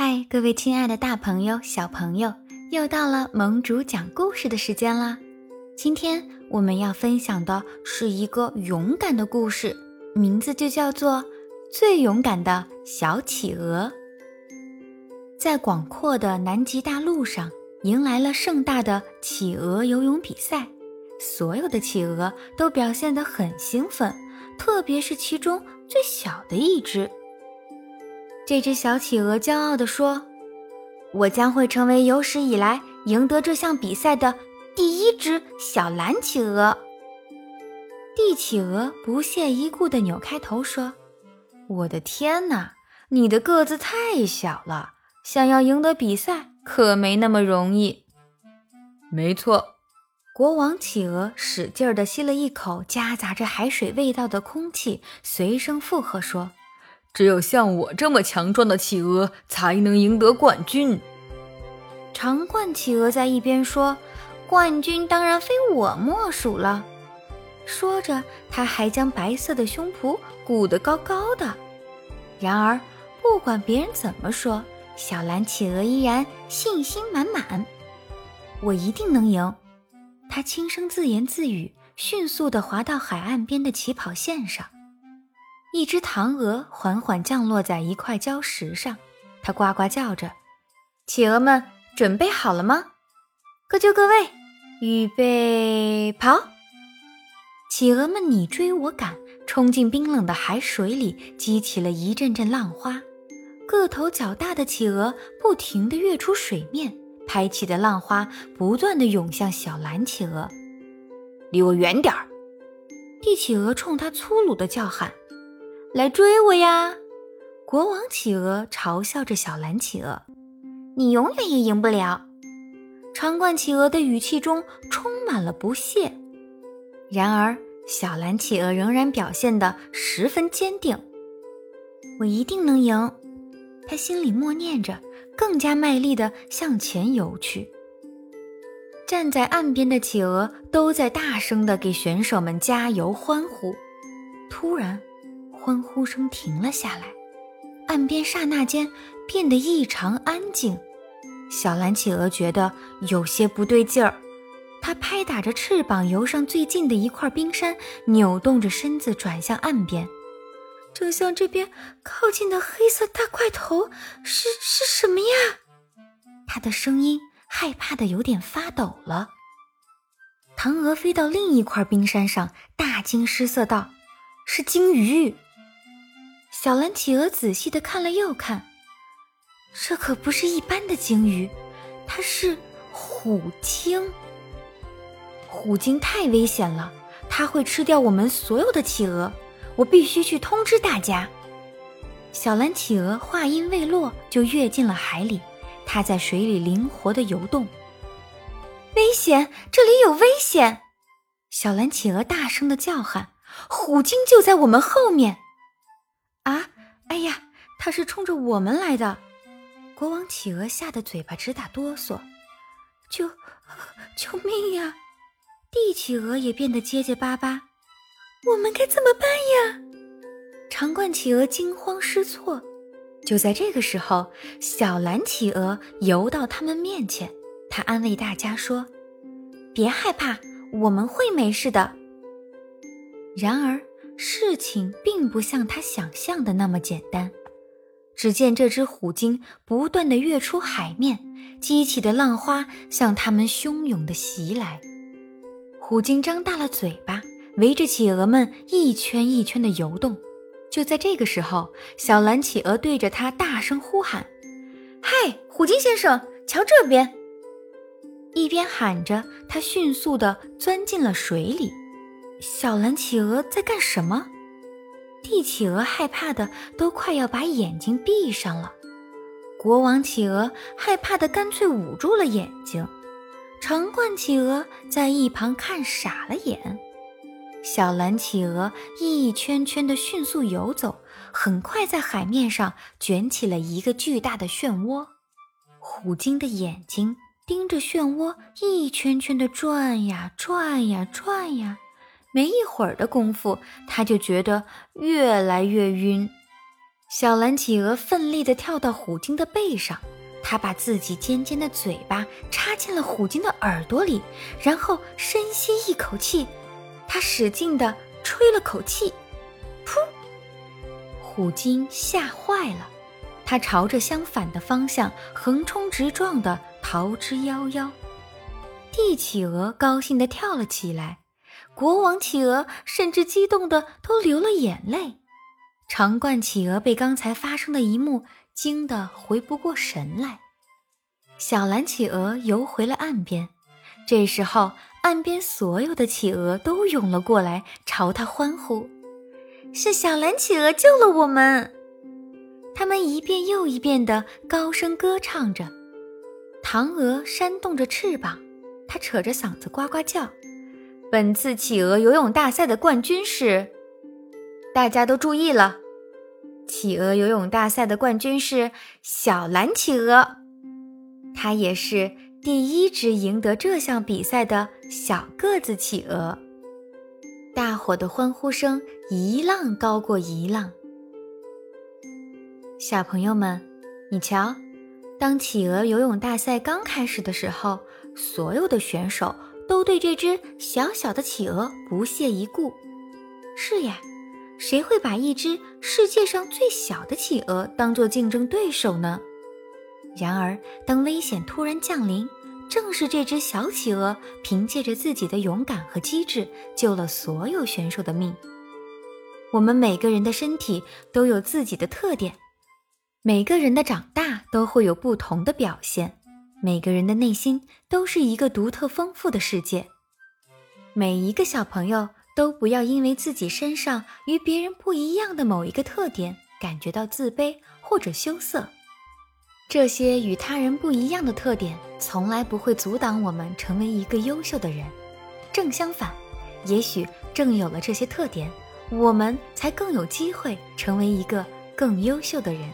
嗨，各位亲爱的大朋友、小朋友，又到了盟主讲故事的时间啦！今天我们要分享的是一个勇敢的故事，名字就叫做《最勇敢的小企鹅》。在广阔的南极大陆上，迎来了盛大的企鹅游泳比赛，所有的企鹅都表现得很兴奋，特别是其中最小的一只。这只小企鹅骄傲地说：“我将会成为有史以来赢得这项比赛的第一只小蓝企鹅。”帝企鹅不屑一顾地扭开头说：“我的天哪，你的个子太小了，想要赢得比赛可没那么容易。”没错，国王企鹅使劲地吸了一口夹杂着海水味道的空气，随声附和说。只有像我这么强壮的企鹅才能赢得冠军。长冠企鹅在一边说：“冠军当然非我莫属了。”说着，他还将白色的胸脯鼓得高高的。然而，不管别人怎么说，小蓝企鹅依然信心满满：“我一定能赢！”他轻声自言自语，迅速地滑到海岸边的起跑线上。一只唐鹅缓缓降落在一块礁石上，它呱呱叫着：“企鹅们准备好了吗？各就各位，预备跑！”企鹅们你追我赶，冲进冰冷的海水里，激起了一阵阵浪花。个头较大的企鹅不停地跃出水面，拍起的浪花不断地涌向小蓝企鹅。“离我远点儿！”帝企鹅冲它粗鲁地叫喊。来追我呀！国王企鹅嘲笑着小蓝企鹅：“你永远也赢不了。”长冠企鹅的语气中充满了不屑。然而，小蓝企鹅仍然表现得十分坚定：“我一定能赢！”他心里默念着，更加卖力地向前游去。站在岸边的企鹅都在大声地给选手们加油欢呼。突然，欢呼声停了下来，岸边刹那间变得异常安静。小蓝企鹅觉得有些不对劲儿，它拍打着翅膀游上最近的一块冰山，扭动着身子转向岸边，正向这边靠近的黑色大块头是是什么呀？它的声音害怕的有点发抖了。唐鹅飞到另一块冰山上，大惊失色道：“是鲸鱼！”小蓝企鹅仔细的看了又看，这可不是一般的鲸鱼，它是虎鲸。虎鲸太危险了，它会吃掉我们所有的企鹅，我必须去通知大家。小蓝企鹅话音未落，就跃进了海里，它在水里灵活的游动。危险！这里有危险！小蓝企鹅大声的叫喊：“虎鲸就在我们后面！”他是冲着我们来的！国王企鹅吓得嘴巴直打哆嗦，救救命呀！帝企鹅也变得结结巴巴，我们该怎么办呀？长冠企鹅惊慌失措。就在这个时候，小蓝企鹅游到他们面前，他安慰大家说：“别害怕，我们会没事的。”然而。事情并不像他想象的那么简单。只见这只虎鲸不断地跃出海面，激起的浪花向它们汹涌地袭来。虎鲸张大了嘴巴，围着企鹅们一圈一圈地游动。就在这个时候，小蓝企鹅对着它大声呼喊：“嗨，虎鲸先生，瞧这边！”一边喊着，它迅速地钻进了水里。小蓝企鹅在干什么？帝企鹅害怕的都快要把眼睛闭上了，国王企鹅害怕的干脆捂住了眼睛，长冠企鹅在一旁看傻了眼。小蓝企鹅一圈圈的迅速游走，很快在海面上卷起了一个巨大的漩涡。虎鲸的眼睛盯着漩涡，一圈圈的转呀转呀转呀。没一会儿的功夫，他就觉得越来越晕。小蓝企鹅奋力地跳到虎鲸的背上，它把自己尖尖的嘴巴插进了虎鲸的耳朵里，然后深吸一口气，它使劲地吹了口气，噗！虎鲸吓坏了，它朝着相反的方向横冲直撞地逃之夭夭。帝企鹅高兴地跳了起来，国王企鹅甚至激动得都流了眼泪。长冠企鹅被刚才发生的一幕惊得回不过神来。小蓝企鹅游回了岸边，这时候岸边所有的企鹅都涌了过来，朝他欢呼：“是小蓝企鹅救了我们！”他们一遍又一遍地高声歌唱着。唐鹅扇动着翅膀。它扯着嗓子呱呱叫：“本次企鹅游泳大赛的冠军是……大家都注意了，企鹅游泳大赛的冠军是小蓝企鹅，它也是第一只赢得这项比赛的小个子企鹅。”大伙的欢呼声一浪高过一浪。小朋友们，你瞧。当企鹅游泳大赛刚开始的时候，所有的选手都对这只小小的企鹅不屑一顾。是呀，谁会把一只世界上最小的企鹅当做竞争对手呢？然而，当危险突然降临，正是这只小企鹅凭借着自己的勇敢和机智，救了所有选手的命。我们每个人的身体都有自己的特点。每个人的长大都会有不同的表现，每个人的内心都是一个独特丰富的世界。每一个小朋友都不要因为自己身上与别人不一样的某一个特点感觉到自卑或者羞涩。这些与他人不一样的特点从来不会阻挡我们成为一个优秀的人。正相反，也许正有了这些特点，我们才更有机会成为一个更优秀的人。